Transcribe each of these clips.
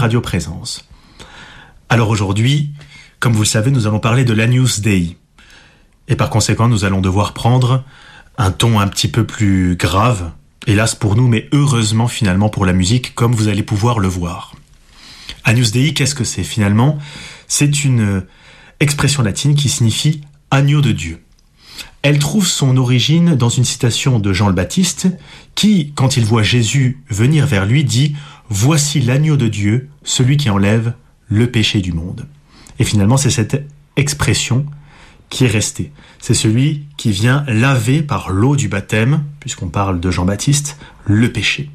Radio Présence. Alors aujourd'hui, comme vous le savez, nous allons parler de l'Agnus Dei. Et par conséquent, nous allons devoir prendre un ton un petit peu plus grave, hélas pour nous, mais heureusement finalement pour la musique, comme vous allez pouvoir le voir. Agnus Dei, qu'est-ce que c'est finalement? C'est une expression latine qui signifie agneau de Dieu. Elle trouve son origine dans une citation de Jean le Baptiste qui, quand il voit Jésus venir vers lui, dit ⁇ Voici l'agneau de Dieu, celui qui enlève le péché du monde. Et finalement, c'est cette expression qui est restée. C'est celui qui vient laver par l'eau du baptême, puisqu'on parle de Jean-Baptiste, le péché.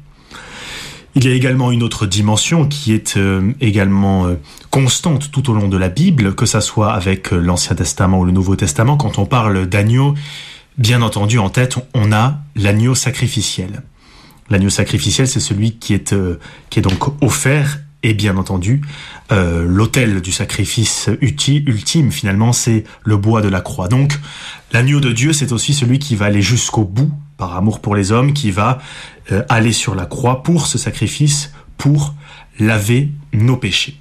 Il y a également une autre dimension qui est euh, également euh, constante tout au long de la Bible, que ça soit avec euh, l'Ancien Testament ou le Nouveau Testament. Quand on parle d'agneau, bien entendu, en tête, on a l'agneau sacrificiel. L'agneau sacrificiel, c'est celui qui est, euh, qui est donc offert et bien entendu, euh, l'autel du sacrifice ultime, finalement, c'est le bois de la croix. Donc, l'agneau de Dieu, c'est aussi celui qui va aller jusqu'au bout, par amour pour les hommes, qui va euh, aller sur la croix pour ce sacrifice, pour laver nos péchés.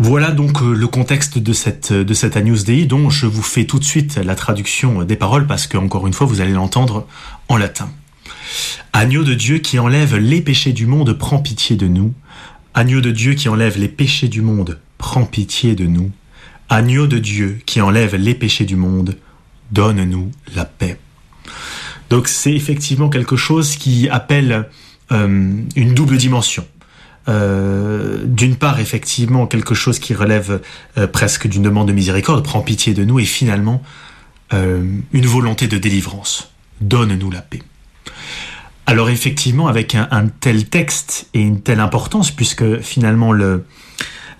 Voilà donc le contexte de cette, de Agnus Dei dont je vous fais tout de suite la traduction des paroles parce que, encore une fois, vous allez l'entendre en latin. Agneau de Dieu qui enlève les péchés du monde, prends pitié de nous. Agneau de Dieu qui enlève les péchés du monde, prends pitié de nous. Agneau de Dieu qui enlève les péchés du monde, donne-nous la paix. Donc c'est effectivement quelque chose qui appelle euh, une double dimension. Euh, d'une part, effectivement, quelque chose qui relève euh, presque d'une demande de miséricorde, prends pitié de nous, et finalement, une volonté de délivrance. Donne-nous la paix. Alors effectivement, avec un, tel texte et une telle importance, puisque finalement le,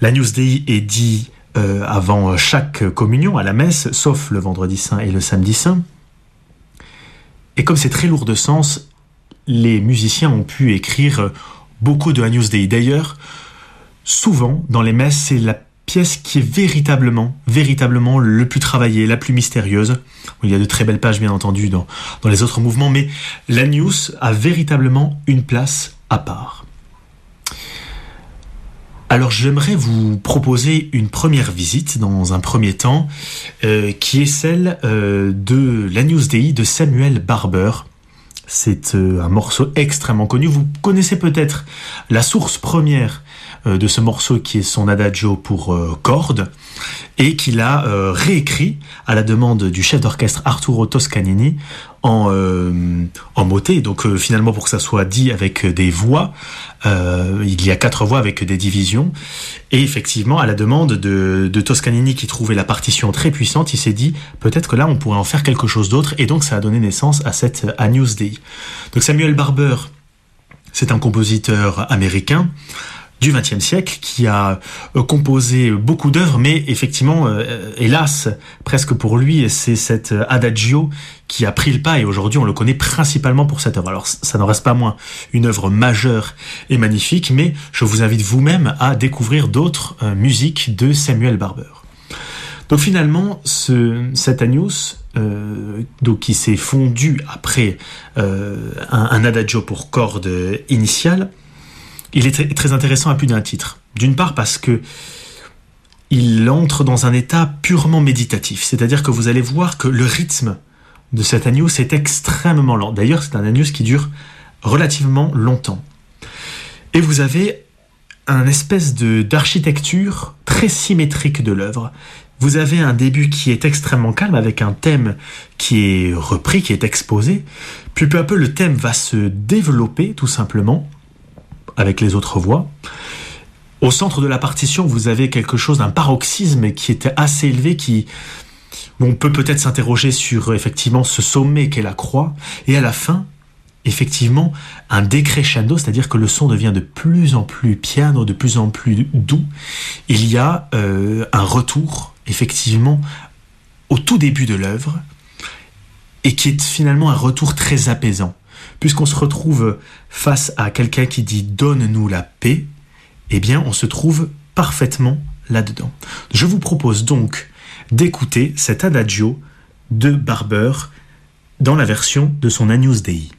la News Dei est dit euh, avant chaque communion à la messe, sauf le vendredi saint et le samedi saint, et comme c'est très lourd de sens, les musiciens ont pu écrire beaucoup de Agnus Dei. D'ailleurs, souvent dans les messes, c'est la pièce qui est véritablement, véritablement le plus travaillée, la plus mystérieuse. Il y a de très belles pages, bien entendu, dans, les autres mouvements, mais l'Agnus a véritablement une place à part. Alors j'aimerais vous proposer une première visite dans un premier temps, euh, qui est celle euh, de l'Agnus Dei de Samuel Barber. C'est euh, un morceau extrêmement connu. Vous connaissez peut-être la source première de ce morceau qui est son adagio pour euh, cordes et qu'il a euh, réécrit à la demande du chef d'orchestre Arturo Toscanini en, en motet. Donc finalement pour que ça soit dit avec des voix, il y a quatre voix avec des divisions. Et effectivement à la demande de, de Toscanini qui trouvait la partition très puissante, il s'est dit peut-être que là on pourrait en faire quelque chose d'autre. Et donc ça a donné naissance à cette Agnus Dei. Donc Samuel Barber, c'est un compositeur américain du XXe siècle qui a euh, composé beaucoup d'œuvres, mais effectivement, euh, hélas, presque pour lui, c'est cet euh, adagio qui a pris le pas et aujourd'hui on le connaît principalement pour cette œuvre. Alors ça n'en reste pas moins une œuvre majeure et magnifique, mais je vous invite vous-même à découvrir d'autres musiques de Samuel Barber. Donc finalement, ce, cet Agnus, donc qui s'est fondu après un, un, adagio pour corde initiale, il est très intéressant à plus d'un titre. D'une part parce que il entre dans un état purement méditatif, c'est-à-dire que vous allez voir que le rythme de cet Agnus est extrêmement lent. D'ailleurs, c'est un Agnus qui dure relativement longtemps. Et vous avez un espèce de d'architecture très symétrique de l'œuvre. Vous avez un début qui est extrêmement calme avec un thème qui est repris, qui est exposé. Puis peu à peu, le thème va se développer tout simplement avec les autres voix. Au centre de la partition, vous avez quelque chose d'un paroxysme qui était assez élevé, qui on peut peut-être s'interroger sur effectivement ce sommet qu'est la croix, et à la fin, effectivement, un décrescendo, c'est-à-dire que le son devient de plus en plus piano, de plus en plus doux. Il y a euh, un retour, effectivement, au tout début de l'œuvre, et qui est finalement un retour très apaisant puisqu'on se retrouve face à quelqu'un qui dit donne-nous la paix, eh bien on se trouve parfaitement là-dedans. Je vous propose donc d'écouter cet adagio de Barber dans la version de son Agnus Dei.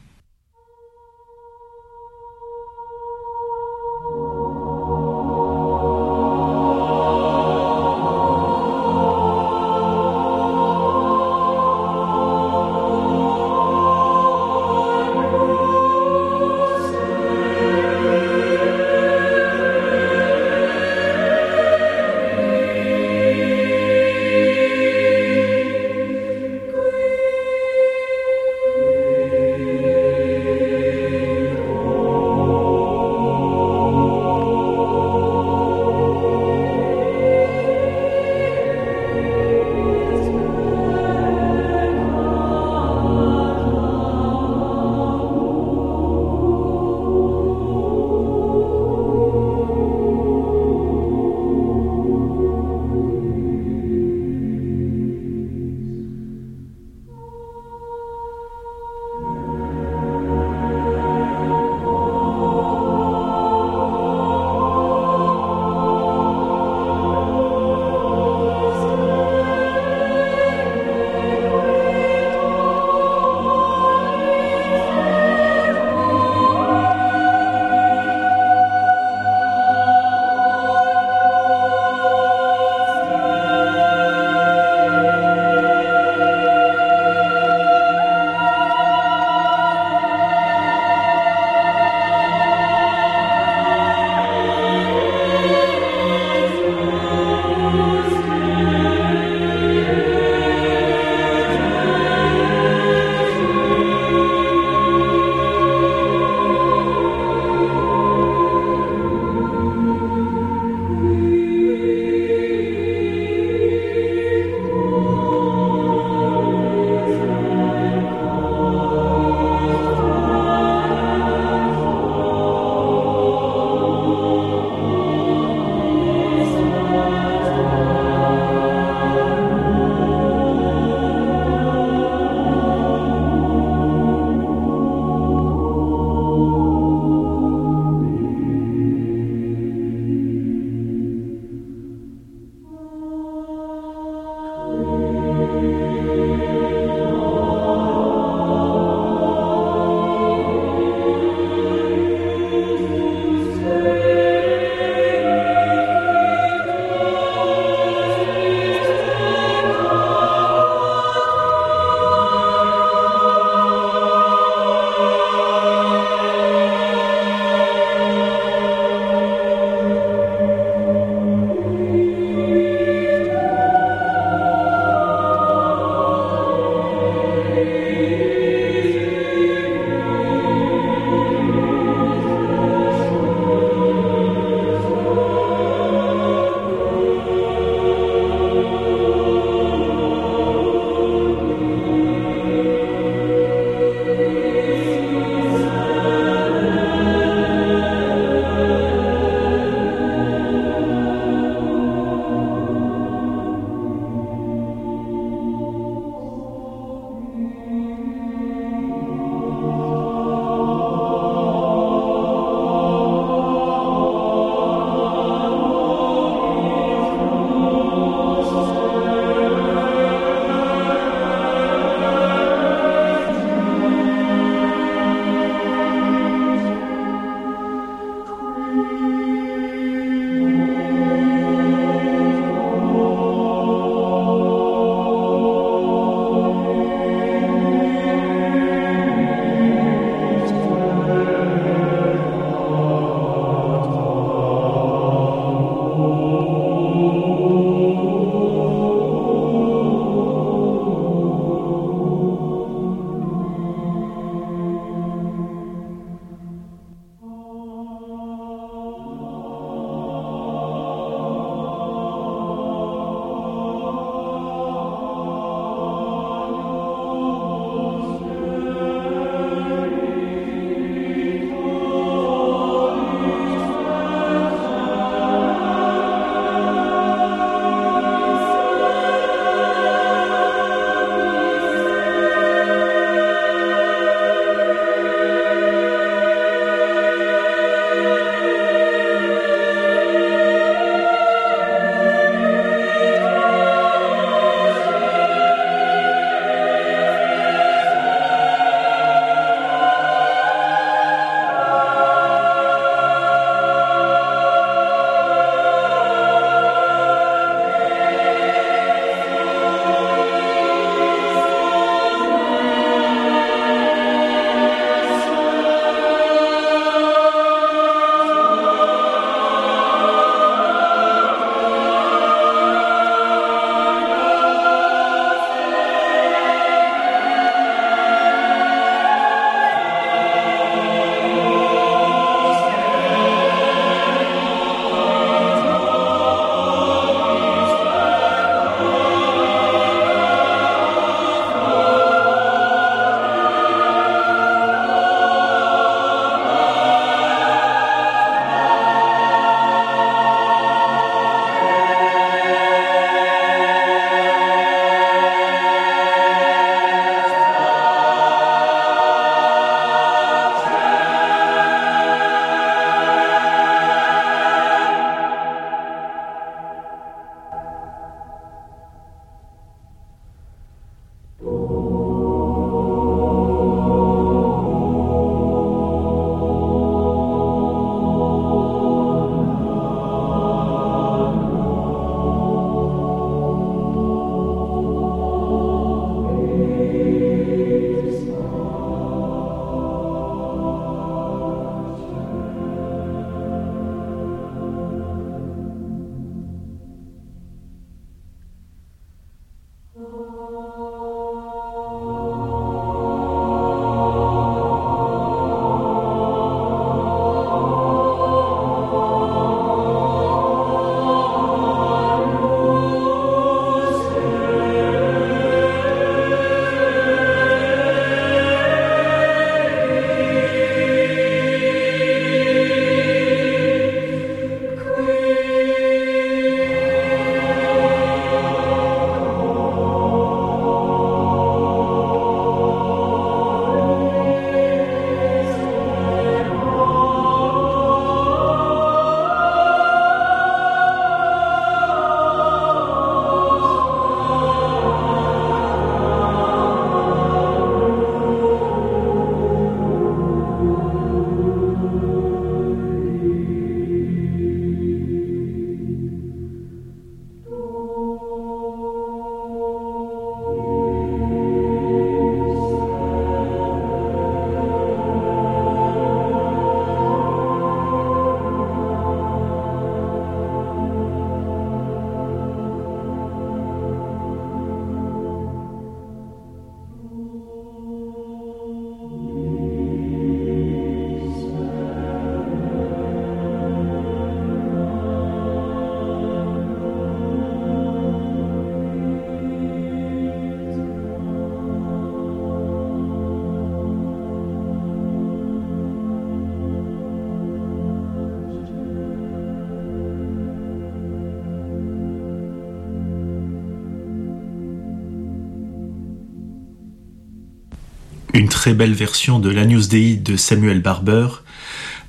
Une très belle version de l'Agnus Dei de Samuel Barber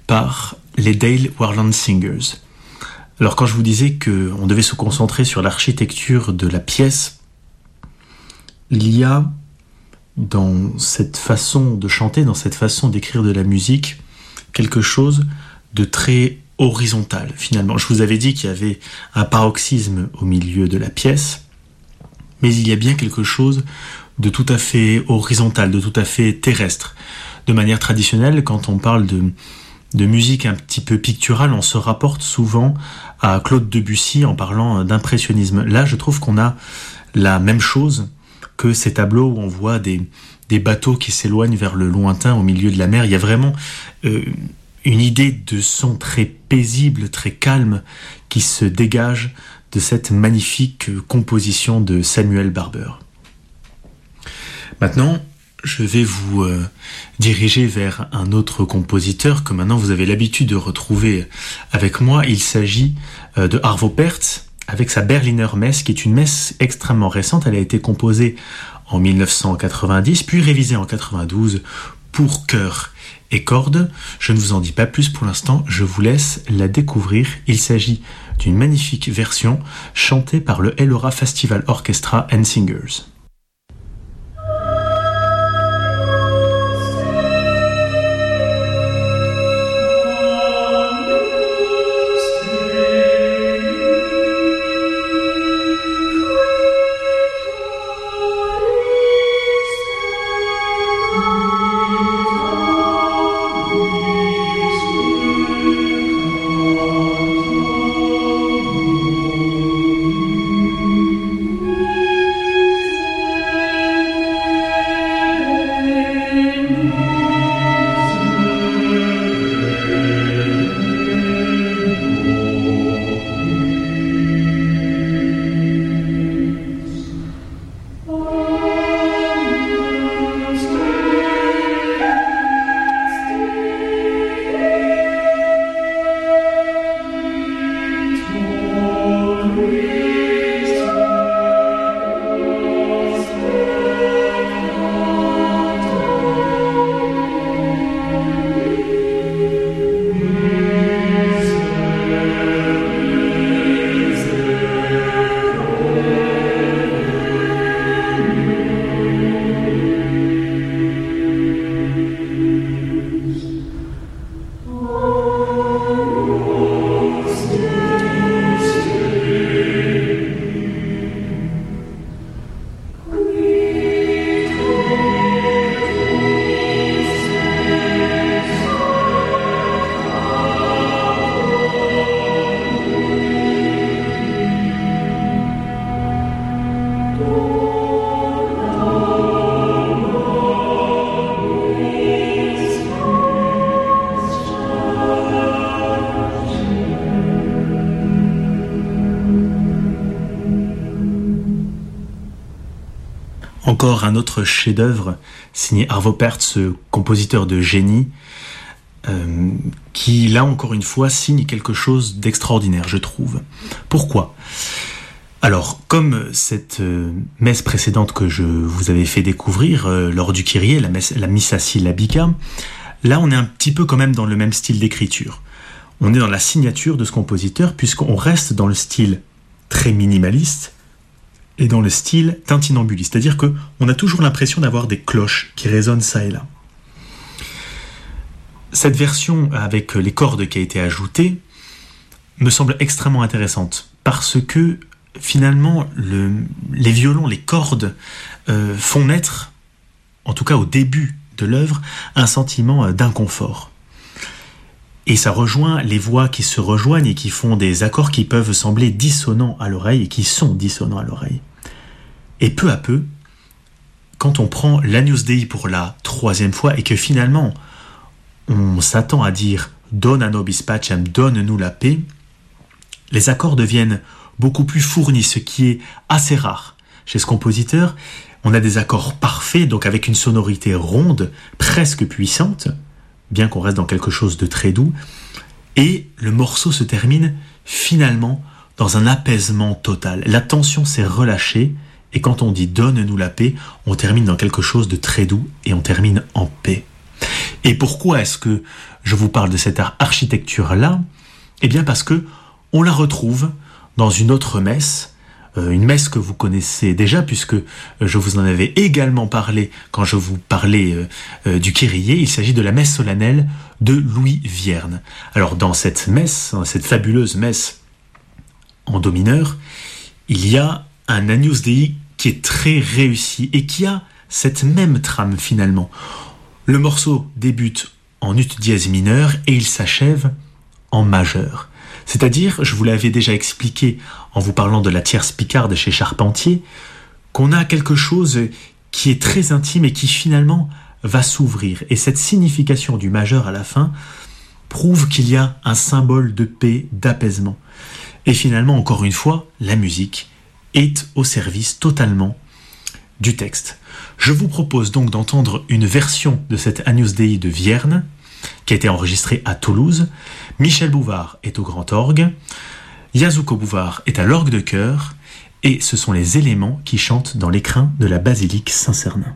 par les Dale Warland Singers. Alors quand je vous disais qu'on devait se concentrer sur l'architecture de la pièce, il y a dans cette façon de chanter, dans cette façon d'écrire de la musique, quelque chose de très horizontal finalement. Je vous avais dit qu'il y avait un paroxysme au milieu de la pièce, mais il y a bien quelque chose de tout à fait horizontal, de tout à fait terrestre. De manière traditionnelle, quand on parle de, musique un petit peu picturale, on se rapporte souvent à Claude Debussy en parlant d'impressionnisme. Là, je trouve qu'on a la même chose que ces tableaux où on voit des, des bateaux qui s'éloignent vers le lointain au milieu de la mer. Il y a vraiment euh, une idée de son très paisible, très calme qui se dégage de cette magnifique composition de Samuel Barber. Maintenant, je vais vous euh, diriger vers un autre compositeur que maintenant vous avez l'habitude de retrouver avec moi. Il s'agit euh, de Arvo Pärt avec sa Berliner Messe, qui est une messe extrêmement récente. Elle a été composée en 1990, puis révisée en 92 pour chœur et cordes. Je ne vous en dis pas plus pour l'instant, je vous laisse la découvrir. Il s'agit d'une magnifique version chantée par le Elora Festival Orchestra and Singers. Encore un autre chef-d'œuvre signé Arvo Pärt, ce compositeur de génie, euh, qui là encore une fois signe quelque chose d'extraordinaire, je trouve. Pourquoi? Alors, comme cette euh, messe précédente que je vous avais fait découvrir euh, lors du Kyrie, la, messe, la Missa syllabica, là on est un petit peu quand même dans le même style d'écriture. On est dans la signature de ce compositeur puisqu'on reste dans le style très minimaliste, et dans le style tintinambuliste, c'est-à-dire que on a toujours l'impression d'avoir des cloches qui résonnent ça et là. Cette version avec les cordes qui a été ajoutée me semble extrêmement intéressante parce que finalement les violons, les cordes euh, font naître, en tout cas au début de l'œuvre, un sentiment euh, d'inconfort. Et ça rejoint les voix qui se rejoignent et qui font des accords qui peuvent sembler dissonants à l'oreille et qui sont dissonants à l'oreille. Et peu à peu, quand on prend l'Agnus Dei pour la troisième fois et que finalement on s'attend à dire Dona nobis pacem, donne-nous la paix, les accords deviennent beaucoup plus fournis, ce qui est assez rare. Chez ce compositeur, on a des accords parfaits, donc avec une sonorité ronde, presque puissante, bien qu'on reste dans quelque chose de très doux, et le morceau se termine finalement dans un apaisement total. La tension s'est relâchée Et quand on dit donne-nous la paix, on termine dans quelque chose de très doux et on termine en paix. Et pourquoi est-ce que je vous parle de cette architecture-là? Eh bien parce que on la retrouve dans une autre messe, une messe que vous connaissez déjà puisque euh, je vous en avais également parlé quand je vous parlais euh, du Kyrie. Il s'agit de la messe solennelle de Louis Vierne. Alors dans cette messe, dans cette fabuleuse messe en do mineur, il y a un Agnus Dei qui est très réussi et qui a cette même trame finalement. Le morceau débute en ut dièse mineur et il s'achève en majeur. C'est-à-dire, je vous l'avais déjà expliqué en vous parlant de la tierce picarde chez Charpentier, qu'on a quelque chose qui est très intime et qui finalement va s'ouvrir. Et cette signification du majeur à la fin prouve qu'il y a un symbole de paix, d'apaisement. Et finalement, encore une fois, la musique est au service totalement du texte. Je vous propose donc d'entendre une version de cette Agnus Dei de Vierne, qui a été enregistrée à Toulouse. Michel Bouvard est au grand orgue, Yazuko Bouvard est à l'orgue de chœur, et ce sont les éléments qui chantent dans l'écrin de la basilique Saint-Cernin.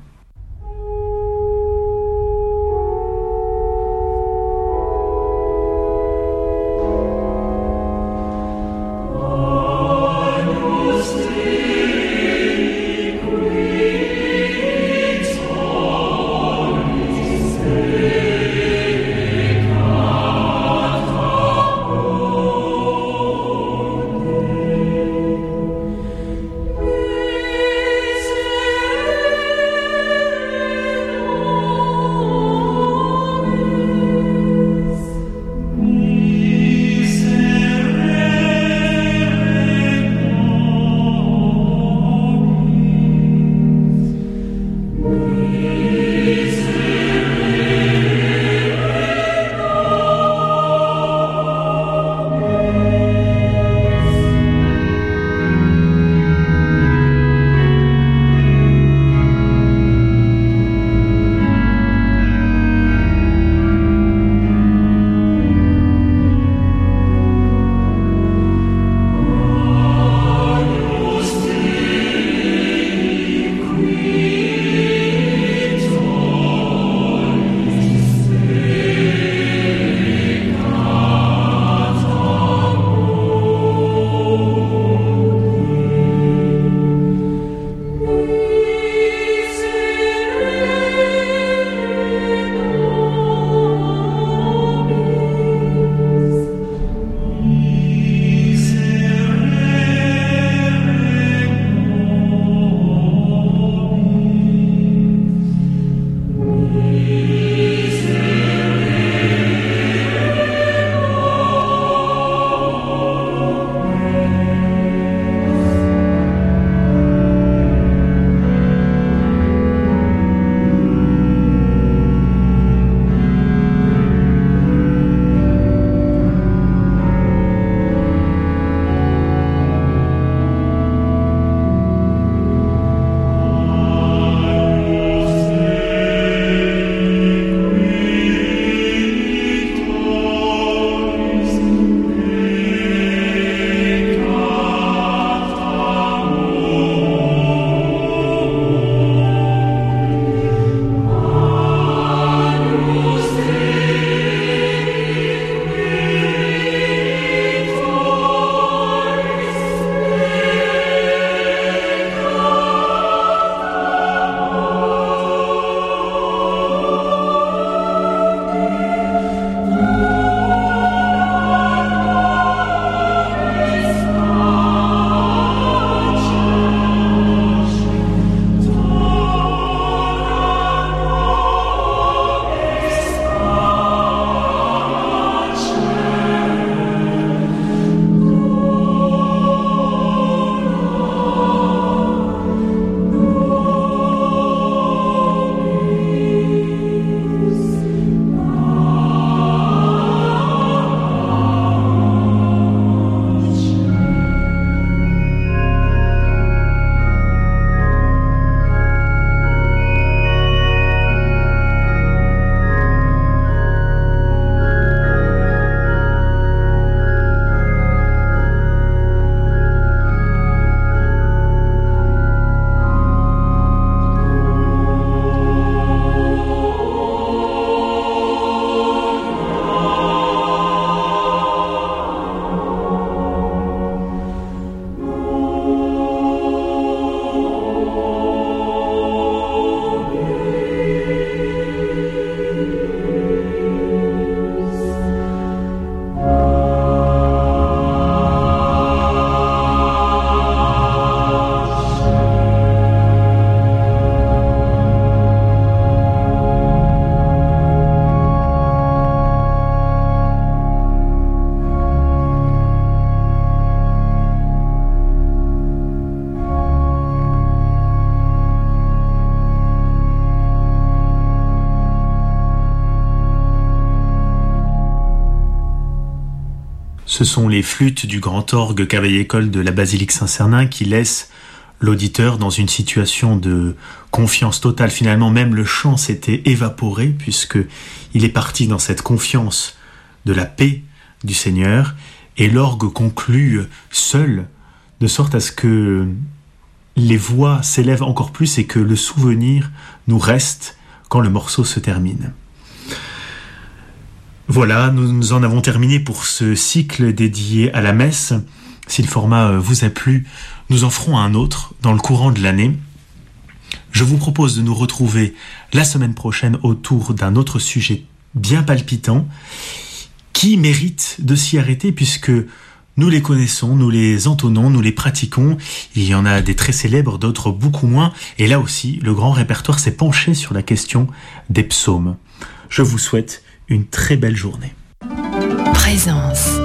Ce sont les flûtes du grand orgue cavaille-école de la basilique Saint-Cernin qui laissent l'auditeur dans une situation de confiance totale. Finalement, même le chant s'était évaporé puisque il est parti dans cette confiance de la paix du Seigneur et l'orgue conclut seul de sorte à ce que les voix s'élèvent encore plus et que le souvenir nous reste quand le morceau se termine. Voilà, nous en avons terminé pour ce cycle dédié à la messe. Si le format euh, vous a plu, nous en ferons un autre dans le courant de l'année. Je vous propose de nous retrouver la semaine prochaine autour d'un autre sujet bien palpitant qui mérite de s'y arrêter puisque nous les connaissons, nous les entonnons, nous les pratiquons. Il y en a des très célèbres, d'autres beaucoup moins. Et là aussi, le grand répertoire s'est penché sur la question des psaumes. Je vous souhaite une très belle journée. Présence.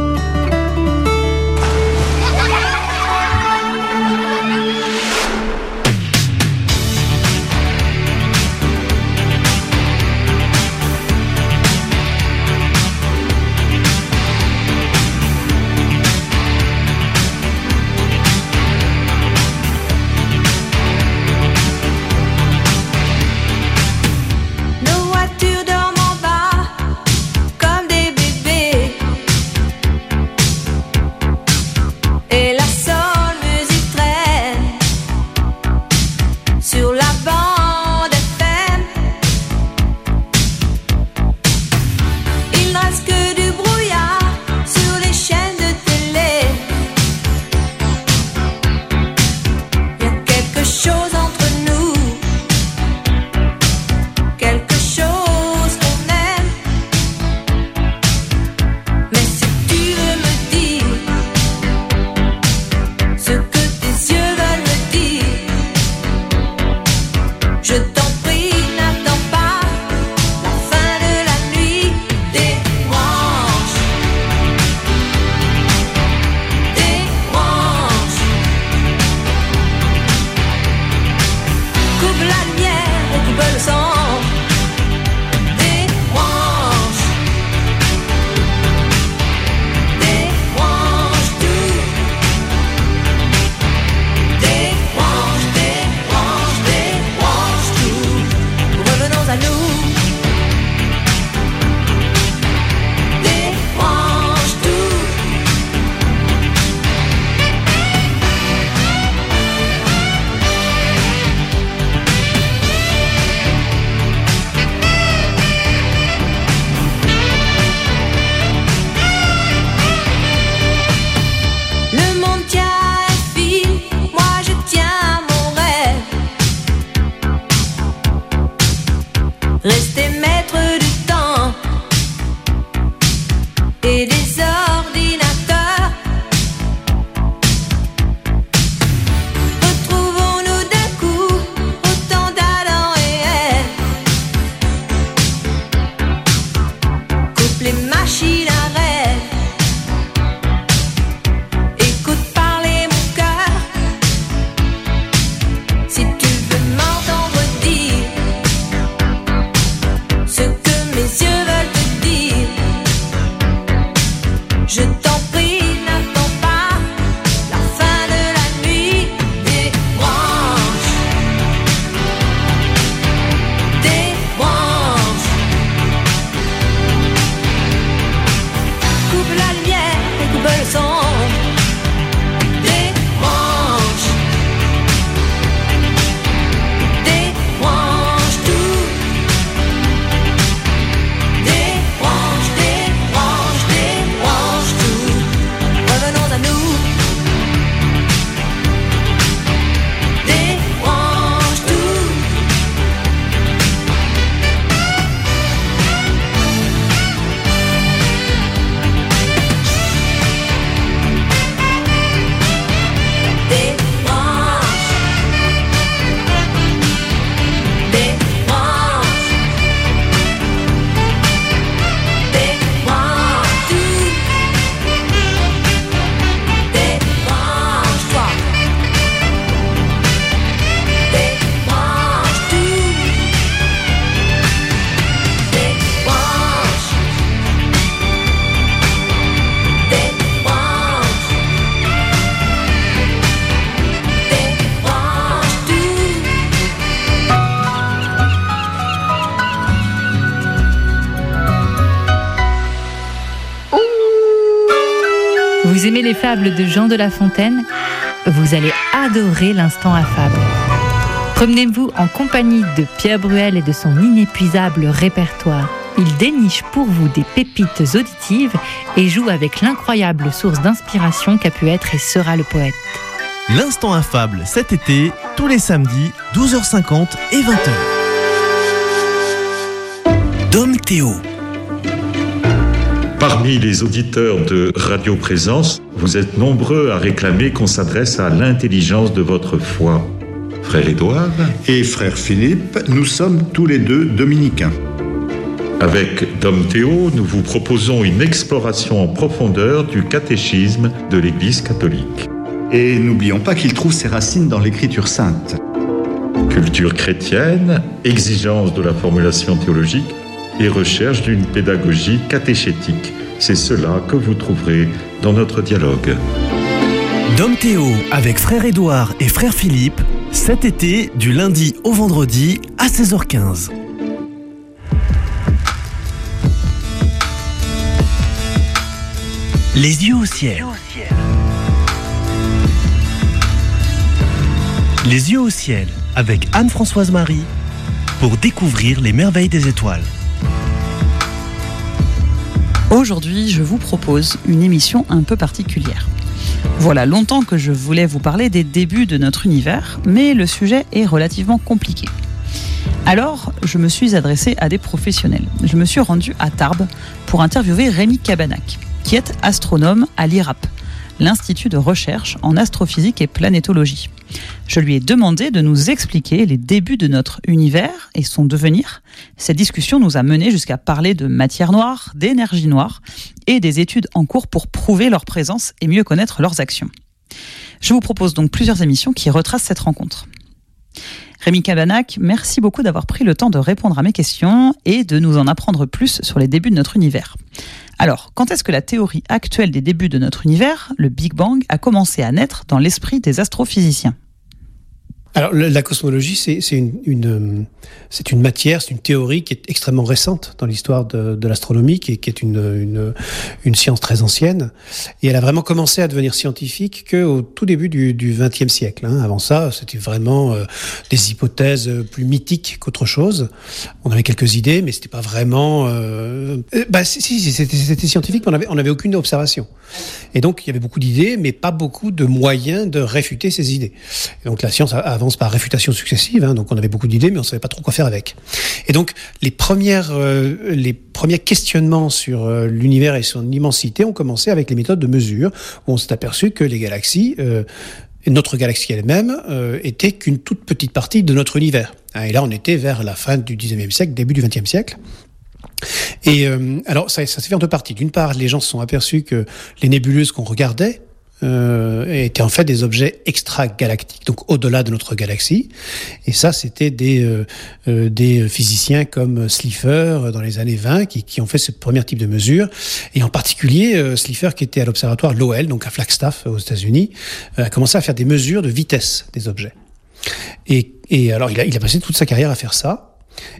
Fables de Jean de La Fontaine Vous allez adorer l'instant affable. Promenez-vous en compagnie de Pierre Bruel et de son inépuisable répertoire. Il déniche pour vous des pépites auditives et joue avec l'incroyable source d'inspiration qu'a pu être et sera le poète. L'instant affable cet été, tous les samedis, 12h50 et 20h. Dom Théo. Parmi les auditeurs de Radio Présence, vous êtes nombreux à réclamer qu'on s'adresse à l'intelligence de votre foi. Frère Édouard Et frère Philippe, nous sommes tous les deux dominicains. Avec Dom Théo, nous vous proposons une exploration en profondeur du catéchisme de l'Église catholique. Et n'oublions pas qu'il trouve ses racines dans l'Écriture sainte. Culture chrétienne, exigence de la formulation théologique et recherche d'une pédagogie catéchétique. C'est cela que vous trouverez dans notre dialogue. Dom Théo avec frère Édouard et frère Philippe, cet été du lundi au vendredi à 16h15. Les yeux au ciel. Les yeux au ciel avec Anne-Françoise Marie pour découvrir les merveilles des étoiles. Aujourd'hui, je vous propose une émission un peu particulière. Voilà longtemps que je voulais vous parler des débuts de notre univers, mais le sujet est relativement compliqué. Alors, je me suis adressé à des professionnels. Je me suis rendu à Tarbes pour interviewer Rémi Cabanac, qui est astronome à l'IRAP, l'Institut de recherche en astrophysique et planétologie. Je lui ai demandé de nous expliquer les débuts de notre univers et son devenir. Cette discussion nous a mené jusqu'à parler de matière noire, d'énergie noire et des études en cours pour prouver leur présence et mieux connaître leurs actions. Je vous propose donc plusieurs émissions qui retracent cette rencontre. Rémi Cabanac, merci beaucoup d'avoir pris le temps de répondre à mes questions et de nous en apprendre plus sur les débuts de notre univers. Alors, quand est-ce que la théorie actuelle des débuts de notre univers, le Big Bang, a commencé à naître dans l'esprit des astrophysiciens? Alors la cosmologie, c'est une, une c'est une matière, c'est une théorie qui est extrêmement récente dans l'histoire de, de l'astronomie, qui, qui, est une, une, une, science très ancienne, et elle a vraiment commencé à devenir scientifique qu'au tout début du XXe siècle. Hein. Avant ça, c'était vraiment euh, des hypothèses plus mythiques qu'autre chose. On avait quelques idées, mais c'était pas vraiment. Euh... Bah si, si c'était scientifique, mais on avait on avait aucune observation. Et donc il y avait beaucoup d'idées, mais pas beaucoup de moyens de réfuter ces idées. Donc la science a avance par réfutation successive, hein, donc on avait beaucoup d'idées, mais on savait pas trop quoi faire avec. Et donc les premières, euh, les premiers questionnements sur euh, l'univers et son immensité ont commencé avec les méthodes de mesure, où on s'est aperçu que les galaxies, euh, notre galaxie elle-même, était qu'une toute petite partie de notre univers. Hein, et là, on était vers la fin du 19e siècle, début du 20e siècle. Et alors, ça, ça s'est fait en deux parties. D'une part, les gens se sont aperçus que les nébuleuses qu'on regardait, euh, étaient en fait des objets extragalactiques, donc au-delà de notre galaxie. Et ça, c'était des, euh, euh des physiciens comme Slipher euh, dans les années 20 qui, qui, ont fait ce premier type de mesure. Et en particulier, euh, Slipher, qui était à l'observatoire Lowell, donc à Flagstaff aux États-Unis, a commencé à faire des mesures de vitesse des objets. Et, et alors, il a, il a passé toute sa carrière à faire ça.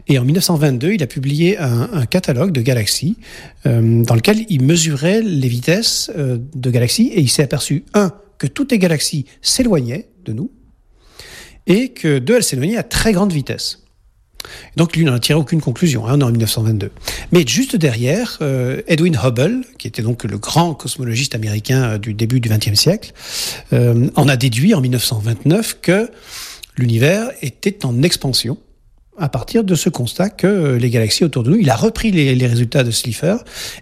Et en 1922, il a publié un, catalogue de galaxies euh, dans lequel il mesurait les vitesses euh, de galaxies et il s'est aperçu, un, que toutes les galaxies s'éloignaient de nous et que deux, elles s'éloignaient à très grande vitesse. Donc lui n'en a tiré aucune conclusion, hein, en 1922. Mais juste derrière, euh, Edwin Hubble, qui était donc le grand cosmologiste américain euh, du début du XXe siècle, euh, en a déduit en 1929 que l'univers était en expansion à partir de ce constat que euh, les galaxies autour de nous, il a repris les, résultats de Slipher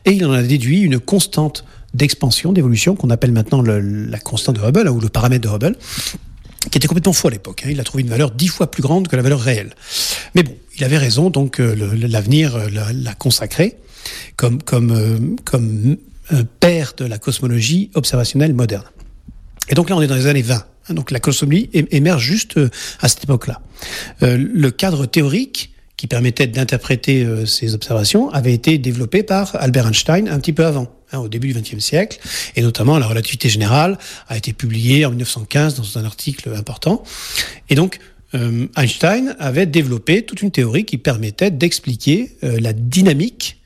et il en a déduit une constante d'expansion, d'évolution, qu'on appelle maintenant la constante de Hubble, ou le paramètre de Hubble, qui était complètement faux à l'époque. Hein. Il a trouvé une valeur dix fois plus grande que la valeur réelle. Mais bon, il avait raison, donc euh, l'avenir euh, l'a consacré comme, comme, père de la cosmologie observationnelle moderne. Et donc là, on est dans les années 20. Donc la cosmologie émerge juste euh, à cette époque-là. Euh, le cadre théorique qui permettait d'interpréter euh, ces observations avait été développé par Albert Einstein un petit peu avant, hein, au début du XXe siècle, et notamment la relativité générale a été publiée en 1915 dans un article important. Et donc Einstein avait développé toute une théorie qui permettait d'expliquer la dynamique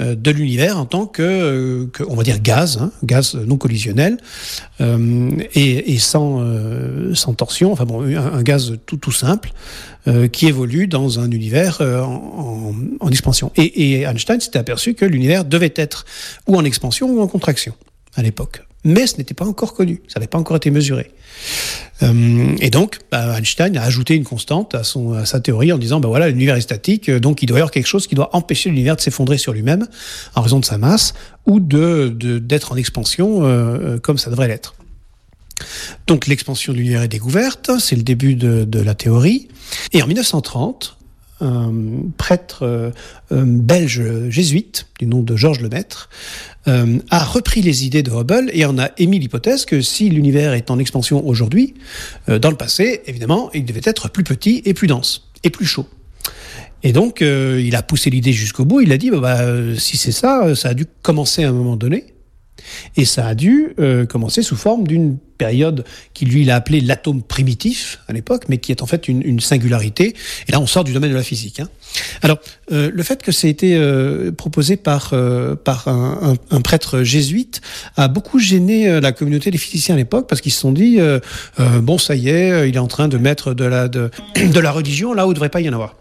de l'univers en tant que, que, on va dire gaz, hein, gaz non collisionnel euh, et, sans, euh, sans torsion, enfin bon, un, gaz tout, tout simple euh, qui évolue dans un univers euh, en, en, en, expansion. Et, et Einstein s'était aperçu que l'univers devait être ou en expansion ou en contraction à l'époque mais ce n'était pas encore connu, ça n'avait pas encore été mesuré. Euh, et donc, bah, Einstein a ajouté une constante à, son, à sa théorie en disant, bah voilà, l'univers est statique, euh, donc il doit y avoir quelque chose qui doit empêcher l'univers de s'effondrer sur lui-même en raison de sa masse ou de d'être en expansion euh, comme ça devrait l'être. Donc l'expansion de l'univers est découverte, c'est le début de, de, la théorie. Et en 1930, un prêtre euh, belge jésuite du nom de Georges Lemaître euh, a repris les idées de Hubble et en a émis l'hypothèse que si l'univers est en expansion aujourd'hui, euh, dans le passé, évidemment, il devait être plus petit et plus dense et plus chaud. Et donc, il a poussé l'idée jusqu'au bout. Il a dit, bah, bah, si c'est ça, ça a dû commencer à un moment donné. Et ça a dû euh, commencer sous forme d'une période qui lui il a appelé l'atome primitif à l'époque, mais qui est en fait une, une, singularité. Et là, on sort du domaine de la physique. Hein. Alors, euh, le fait que ça ait été euh, proposé par euh, par un, un, prêtre jésuite a beaucoup gêné euh, la communauté des physiciens à l'époque parce qu'ils se sont dit euh, bon, ça y est, il est en train de mettre de la de, de la religion là où il devrait pas y en avoir.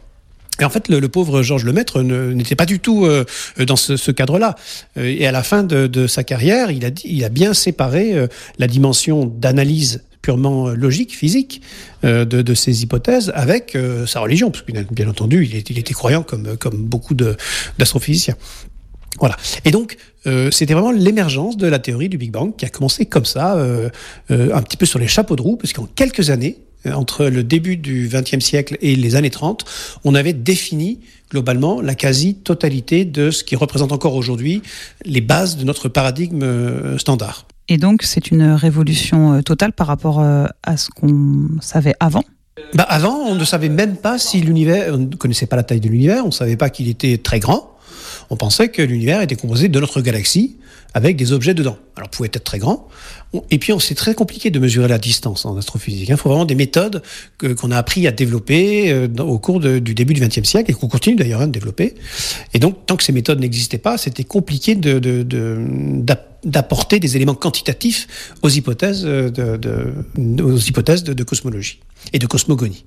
Et en fait, le, pauvre Georges Lemaître n'était pas du tout euh, dans ce, cadre-là. Euh, et à la fin de, sa carrière, il a, bien séparé euh, la dimension d'analyse purement logique, physique, de, ces hypothèses avec sa religion, parce que bien entendu, il, était croyant comme, beaucoup d'astrophysiciens. Voilà. Et donc, c'était vraiment l'émergence de la théorie du Big Bang qui a commencé comme ça, un petit peu sur les chapeaux de roue, parce qu'en quelques années, entre le début du XXe siècle et les années 30, on avait défini globalement la quasi-totalité de ce qui représente encore aujourd'hui les bases de notre paradigme standard. Et donc, c'est une révolution totale par rapport à ce qu'on savait avant? Bah Avant, on ne savait même pas si l'univers, on ne connaissait pas la taille de l'univers, on ne savait pas qu'il était très grand on pensait que l'univers était composé de notre galaxie avec des objets dedans. Alors, pouvait être très grand. Et puis, c'est très compliqué de mesurer la distance en astrophysique. Il faut vraiment des méthodes qu'on a appris à développer euh, au cours du début du XXe siècle et qu'on continue d'ailleurs à développer. Et donc, tant que ces méthodes n'existaient pas, c'était compliqué d'apporter des éléments quantitatifs aux hypothèses de, de cosmologie et de cosmogonie.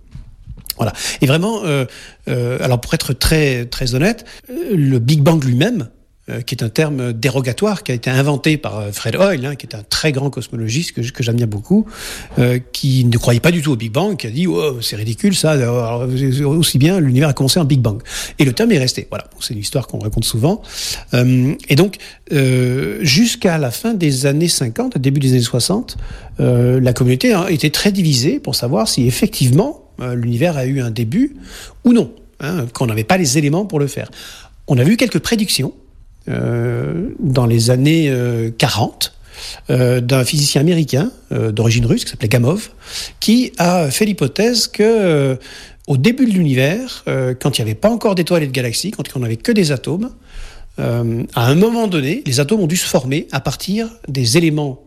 Voilà. Et vraiment, euh, euh, alors pour être très très honnête, euh, le Big Bang lui-même, euh, qui est un terme dérogatoire qui a été inventé par euh, Fred Hoyle, hein, qui est un très grand cosmologiste que, que j'aime bien beaucoup, euh, qui ne croyait pas du tout au Big Bang, qui a dit oh, c'est ridicule ça, alors, aussi bien l'univers a commencé en Big Bang. Et le terme est resté. Voilà, c'est une histoire qu'on raconte souvent. et donc jusqu'à la fin des années 50, début des années 60, la communauté a été très divisée pour savoir si effectivement euh, l'univers a eu un début ou non, hein, qu'on n'avait pas les éléments pour le faire. On a vu quelques prédictions euh, dans les années euh, 40 euh, d'un physicien américain euh, d'origine russe qui s'appelait Gamov, qui a fait l'hypothèse que euh, au début de l'univers, quand il n'y avait pas encore d'étoiles et de galaxies, quand on n'avait que des atomes, à un moment donné, les atomes ont dû se former à partir des éléments,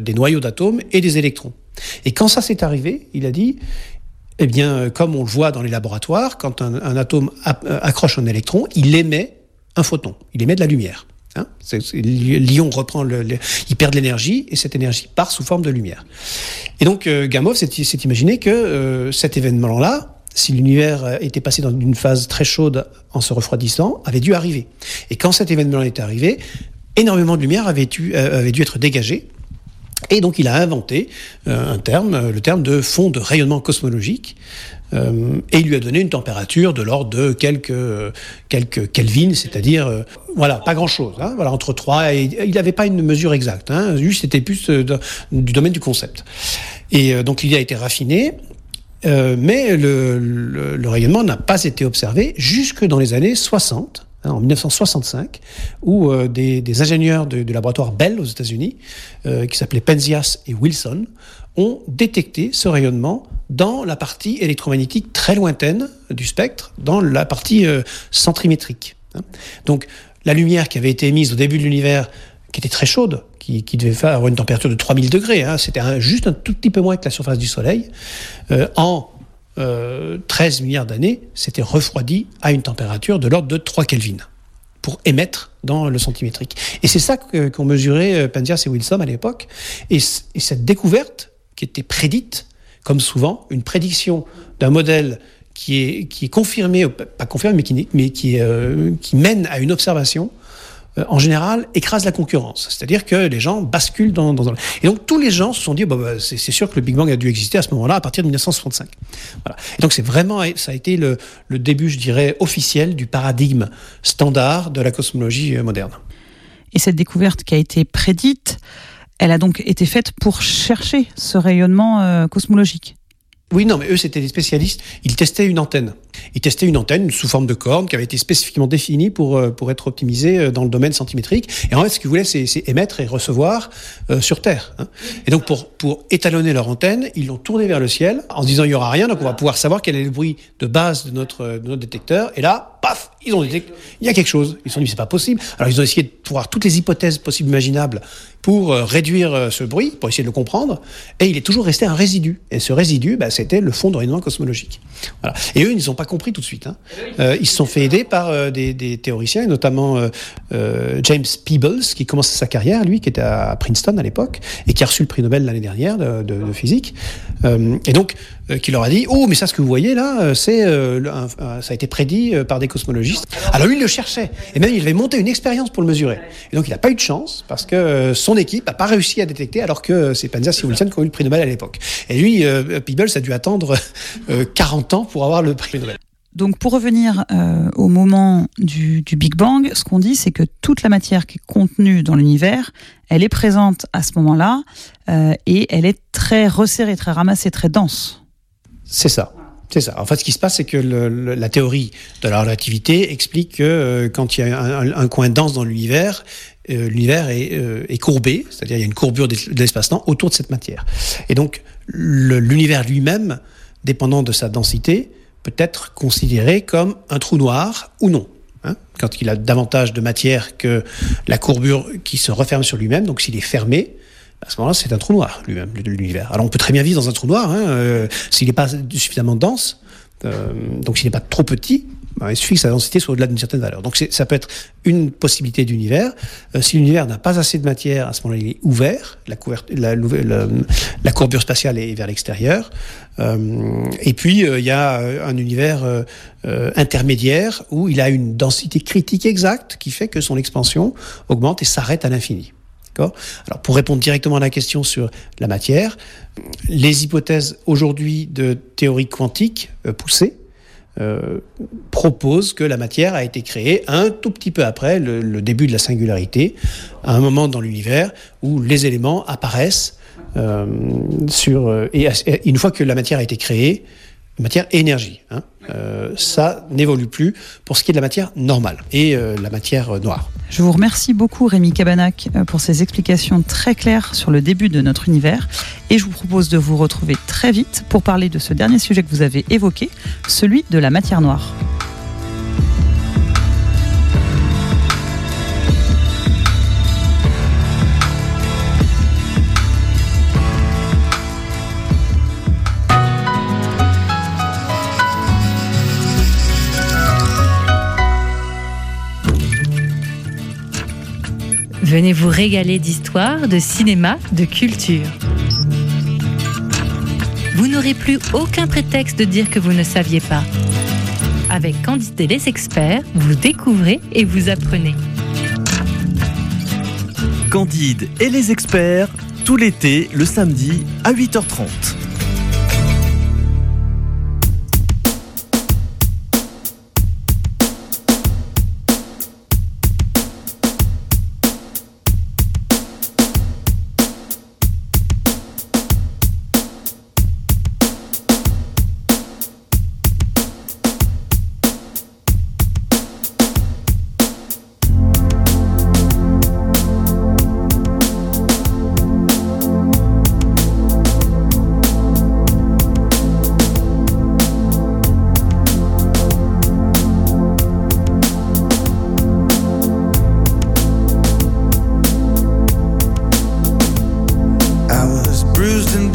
des noyaux d'atomes et des électrons. Et quand ça s'est arrivé, il a dit, eh bien, comme on le voit dans les laboratoires, quand un, atome accroche un électron, il émet un photon, il émet de la lumière. Hein L'ion reprend, le, il perd de l'énergie et cette énergie part sous forme de lumière. Et donc euh, Gamow s'est imaginé que euh, cet événement-là, si l'univers était passé dans une phase très chaude en se refroidissant, avait dû arriver. Et quand cet événement était arrivé, énormément de lumière euh, avait dû être dégagée et donc il a inventé euh, un terme, le terme de fond de rayonnement cosmologique, euh, et il lui a donné une température de l'ordre de quelques, quelques Kelvin, c'est-à-dire, euh, voilà, pas grand-chose, hein, voilà, entre 3 et... Il n'avait pas une mesure exacte, hein, juste c'était plus euh, du domaine du concept. Et euh, donc il a été raffiné, mais le, le, le rayonnement n'a pas été observé jusque dans les années 60, en 1965, où euh, des, ingénieurs du laboratoire Bell aux États-Unis, euh, qui s'appelaient Penzias et Wilson, ont détecté ce rayonnement dans la partie électromagnétique très lointaine du spectre, dans la partie euh, centrimétrique. Hein. Donc la lumière qui avait été émise au début de l'univers, qui était très chaude, qui, devait avoir une température de 3000 degrés, hein, c'était juste un tout petit peu moins que la surface du Soleil, euh, en euh, 13 milliards d'années, c'était refroidi à une température de l'ordre de 3 Kelvin. pour émettre dans le centimétrique. Et c'est ça qu'ont mesuré euh, Penzias et Wilson à l'époque. Et, et cette découverte, qui était prédite, comme souvent, une prédiction d'un modèle qui est, qui est confirmé, pas confirmé, mais qui, mais euh, qui mène à une observation, euh, en général, écrase la concurrence. C'est-à-dire que les gens basculent dans, dans, Et donc tous les gens se sont dit, bah, bah, c'est sûr que le Big Bang a dû exister à ce moment-là, à partir de 1965. Voilà. Et donc c'est vraiment, ça a été le, le début, je dirais, officiel du paradigme standard de la cosmologie euh, moderne. Et cette découverte qui a été prédite, elle a donc été faite pour chercher ce rayonnement euh, cosmologique? Oui, non, mais eux, c'était des spécialistes. Ils testaient une antenne. Ils testaient une antenne sous forme de corne qui avait été spécifiquement définie pour, euh, pour être optimisée euh, dans le domaine centimétrique. Et en fait, ce qu'ils voulaient, c'est émettre et recevoir euh, sur Terre. Hein. Et donc, pour, pour étalonner leur antenne, ils l'ont tournée vers le ciel en se disant il y aura rien, donc on va pouvoir savoir quel est le bruit de base de notre, de notre détecteur. Et là, paf, ils ont dit il y a quelque chose. Ils se sont dit c'est pas possible. Alors ils ont essayé de voir toutes les hypothèses possibles imaginables pour réduire ce bruit, pour essayer de le comprendre. Et il est toujours resté un résidu. Et ce résidu, bah, c'était le fond de rayonnement cosmologique. Voilà. Et eux, ils n'ont pas compris tout de suite. Hein. Euh, ils se sont fait aider par euh, des, théoriciens, notamment euh, James Peebles, qui commence sa carrière, lui, qui était à Princeton à l'époque, et qui a reçu le prix Nobel l'année dernière de, de, physique. Et donc, qui leur a dit Oh, mais ça, ce que vous voyez là, c'est ça a été prédit par des cosmologistes. Alors lui, il le cherchait. Et même, il avait monté une expérience pour le mesurer. Et donc, il n'a pas eu de chance, parce que son équipe n'a pas réussi à détecter, alors que c'est Penzias et Wilson qui ont eu le prix Nobel à l'époque. Et lui, Peebles a dû attendre 40 ans pour avoir le prix Nobel. Donc pour revenir euh, au moment du, du, Big Bang, ce qu'on dit, c'est que toute la matière qui est contenue dans l'univers, elle est présente à ce moment-là euh, et elle est très resserrée, très ramassée, très dense. C'est ça. C'est ça. En fait, ce qui se passe, c'est que la théorie de la relativité explique que euh, quand il y a un, coin dense dans l'univers, euh, l'univers est, euh, est, courbé, c'est-à-dire il y a une courbure de l'espace-temps autour de cette matière. Et donc l'univers lui-même, dépendant de sa densité, peut être considéré comme un trou noir ou non. Hein, quand il a davantage de matière que la courbure qui se referme sur lui-même, donc s'il est fermé, à ce moment-là, c'est un trou noir lui-même, l'univers. Alors on peut très bien vivre dans un trou noir, hein, euh, s'il n'est pas suffisamment dense, euh, donc s'il n'est pas trop petit, ben, il suffit que sa densité soit au-delà d'une certaine valeur. Donc ça peut être une possibilité d'univers. Euh, si l'univers n'a pas assez de matière, à ce moment-là, il est ouvert. La, la, la, la courbure spatiale est vers l'extérieur. Euh, et puis, euh, il y a euh, un univers intermédiaire où il a une densité critique exacte qui fait que son expansion augmente et s'arrête à l'infini. Alors, pour répondre directement à la question sur la matière, les hypothèses aujourd'hui de théorie quantique poussée, euh, propose que la matière a été créée un tout petit peu après le, début de la singularité, à un moment dans l'univers où les éléments apparaissent euh, sur euh, une fois que la matière a été créée, matière énergie. Hein, euh, ça n'évolue plus pour ce qui est de la matière normale et euh, la matière noire. Je vous remercie beaucoup Rémi Cabanac pour ces explications très claires sur le début de notre univers et je vous propose de vous retrouver très vite pour parler de ce dernier sujet que vous avez évoqué, celui de la matière noire. Venez vous régaler d'histoire, de cinéma, de culture. Vous n'aurez plus aucun prétexte de dire que vous ne saviez pas. Avec Candide et les experts, vous découvrez et vous apprenez. Candide et les experts, tout l'été, le samedi à 8h30.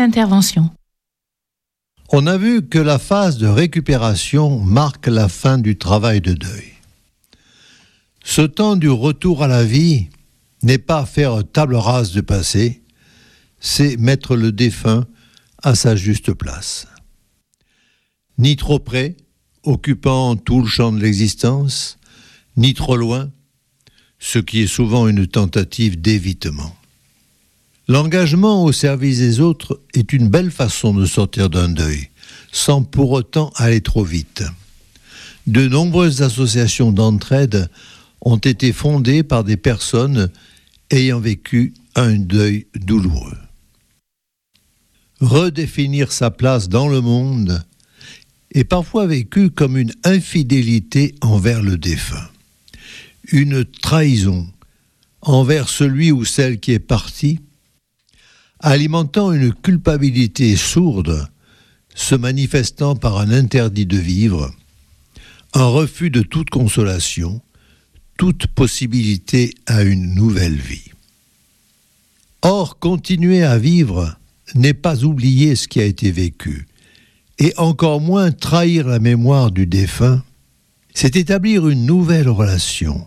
Intervention. On a vu que la phase de récupération marque la fin du travail de deuil. Ce temps du retour à la vie n'est pas faire table rase de passé, c'est mettre le défunt à sa juste place. Ni trop près, occupant tout le champ de l'existence, ni trop loin, ce qui est souvent une tentative d'évitement. L'engagement au service des autres est une belle façon de sortir d'un deuil, sans pour autant aller trop vite. De nombreuses associations d'entraide ont été fondées par des personnes ayant vécu un deuil douloureux. Redéfinir sa place dans le monde est parfois vécu comme une infidélité envers le défunt, une trahison envers celui ou celle qui est parti, alimentant une culpabilité sourde, se manifestant par un interdit de vivre, un refus de toute consolation, toute possibilité à une nouvelle vie. Or, continuer à vivre n'est pas oublier ce qui a été vécu, et encore moins trahir la mémoire du défunt, c'est établir une nouvelle relation.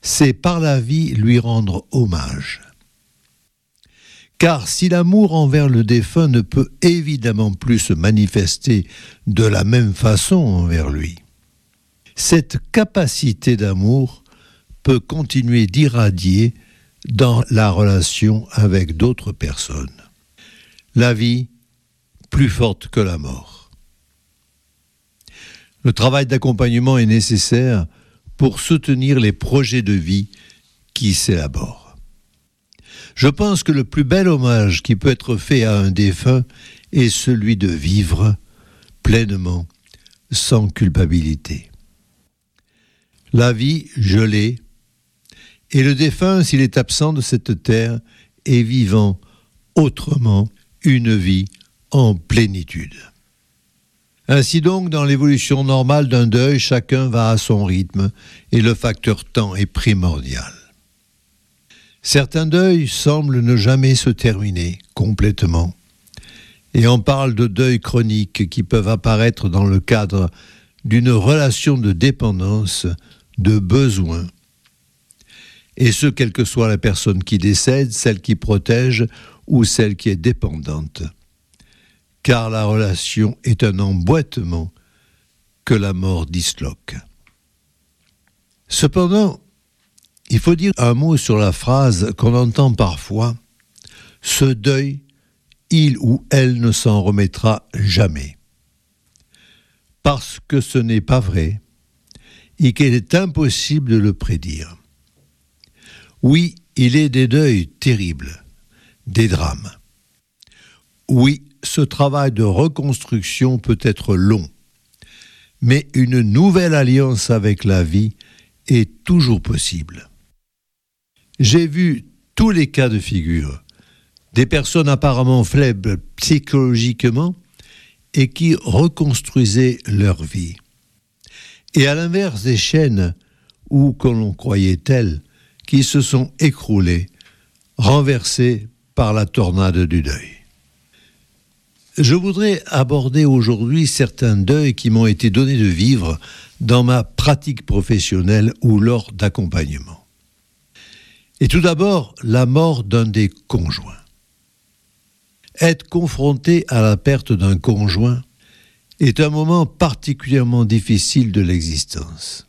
C'est par la vie lui rendre hommage. Car si l'amour envers le défunt ne peut évidemment plus se manifester de la même façon envers lui, cette capacité d'amour peut continuer d'irradier dans la relation avec d'autres personnes. la vie plus forte que la mort. Le travail d'accompagnement est nécessaire pour soutenir les projets de vie qui s'élaborent. Je pense que le plus bel hommage qui peut être fait à un défunt est celui de vivre pleinement, sans culpabilité. La vie, je l'ai, et le défunt, s'il est absent de cette terre, est vivant autrement une vie en plénitude. Ainsi donc, dans l'évolution normale d'un deuil, chacun va à son rythme et le facteur temps est primordial. Certains deuils semblent ne jamais se terminer complètement. Et on parle de deuils chroniques qui peuvent apparaître dans le cadre d'une relation de dépendance, de besoin. Et ce, quelle que soit la personne qui décède, celle qui protège ou celle qui est dépendante car la relation est un emboîtement que la mort disloque. Cependant, il faut dire un mot sur la phrase qu'on entend parfois Ce deuil, il ou elle ne s'en remettra jamais. Parce que ce n'est pas vrai et qu'il est impossible de le prédire. Oui, il est des deuils terribles, des drames. Oui, ce travail de reconstruction peut être long, mais une nouvelle alliance avec la vie est toujours possible. J'ai vu tous les cas de figure, des personnes apparemment faibles psychologiquement et qui reconstruisaient leur vie. Et à l'inverse des chaînes, ou que l'on croyait telles, qui se sont écroulées, renversées par la tornade du deuil. Je voudrais aborder aujourd'hui certains deuils qui m'ont été donnés de vivre dans ma pratique professionnelle ou lors d'accompagnement. Et tout d'abord, la mort d'un des conjoints. Être confronté à la perte d'un conjoint est un moment particulièrement difficile de l'existence.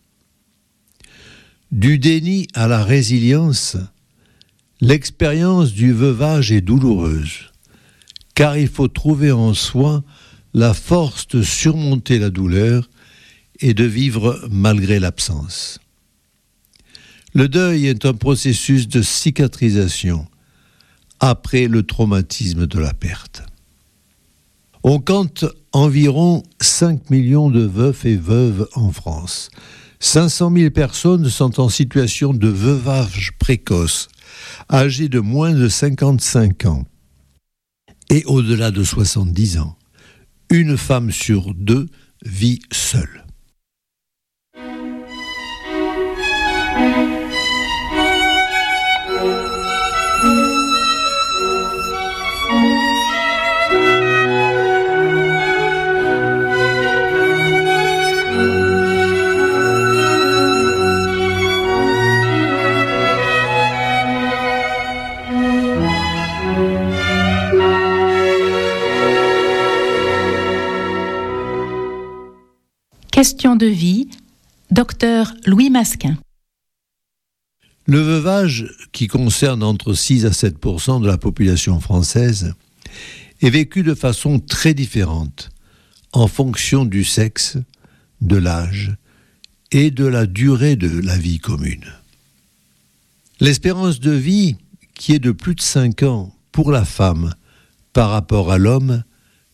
Du déni à la résilience, l'expérience du veuvage est douloureuse car il faut trouver en soi la force de surmonter la douleur et de vivre malgré l'absence. Le deuil est un processus de cicatrisation après le traumatisme de la perte. On compte environ 5 millions de veufs et veuves en France. 500 000 personnes sont en situation de veuvage précoce, âgées de moins de 55 ans et au-delà de 70 ans, une femme sur deux vit seule. Question de vie, docteur Louis Masquin. Le veuvage, qui concerne entre 6 à 7% de la population française, est vécu de façon très différente en fonction du sexe, de l'âge et de la durée de la vie commune. L'espérance de vie, qui est de plus de 5 ans pour la femme par rapport à l'homme,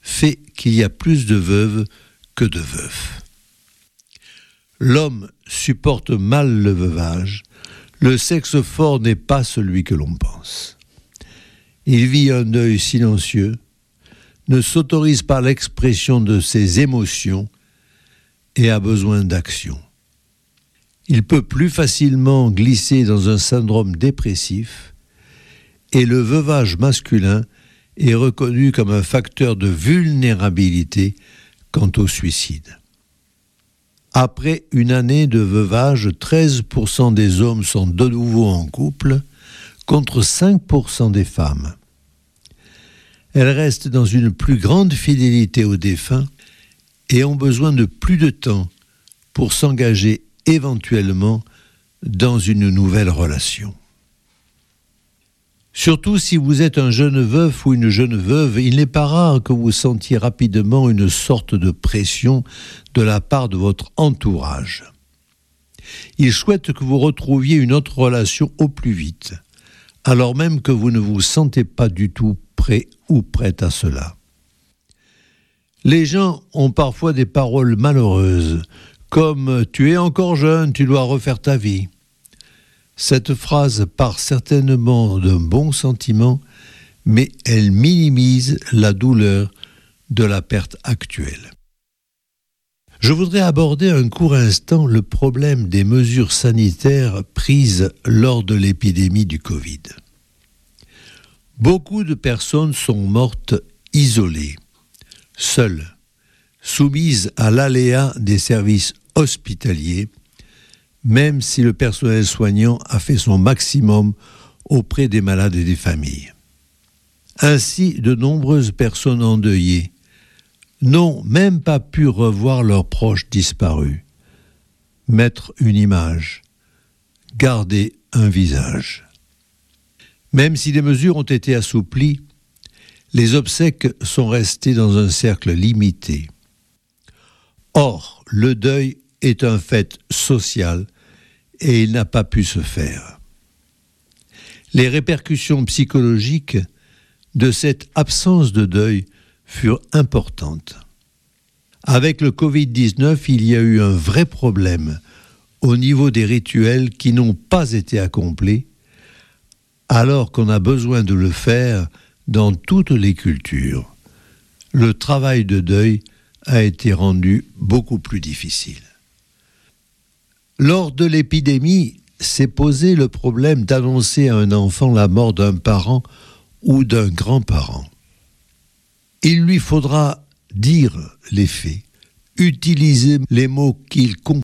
fait qu'il y a plus de veuves que de veufs l'homme supporte mal le veuvage, le sexe fort n'est pas celui que l'on pense. Il vit un deuil silencieux, ne s'autorise pas l'expression de ses émotions et a besoin d'action. Il peut plus facilement glisser dans un syndrome dépressif et le veuvage masculin est reconnu comme un facteur de vulnérabilité quant au suicide. Après une année de veuvage, 13% des hommes sont de nouveau en couple, contre 5% des femmes. Elles restent dans une plus grande fidélité aux défunts et ont besoin de plus de temps pour s'engager éventuellement dans une nouvelle relation. Surtout si vous êtes un jeune veuf ou une jeune veuve, il n'est pas rare que vous sentiez rapidement une sorte de pression de la part de votre entourage. Il souhaite que vous retrouviez une autre relation au plus vite, alors même que vous ne vous sentez pas du tout prêt ou prête à cela. Les gens ont parfois des paroles malheureuses, comme Tu es encore jeune, tu dois refaire ta vie. Cette phrase part certainement d'un bon sentiment, mais elle minimise la douleur de la perte actuelle. Je voudrais aborder un court instant le problème des mesures sanitaires prises lors de l'épidémie du Covid. Beaucoup de personnes sont mortes isolées, seules, soumises à l'aléa des services hospitaliers, même si le personnel soignant a fait son maximum auprès des malades et des familles. Ainsi, de nombreuses personnes endeuillées n'ont même pas pu revoir leurs proches disparus, mettre une image, garder un visage. Même si les mesures ont été assouplies, les obsèques sont restées dans un cercle limité. Or, le deuil est un fait social et il n'a pas pu se faire. Les répercussions psychologiques de cette absence de deuil furent importantes. Avec le Covid-19, il y a eu un vrai problème au niveau des rituels qui n'ont pas été accomplis, alors qu'on a besoin de le faire dans toutes les cultures. Le travail de deuil a été rendu beaucoup plus difficile. Lors de l'épidémie, s'est posé le problème d'annoncer à un enfant la mort d'un parent ou d'un grand-parent. Il lui faudra dire les faits, utiliser les mots qu'il comprend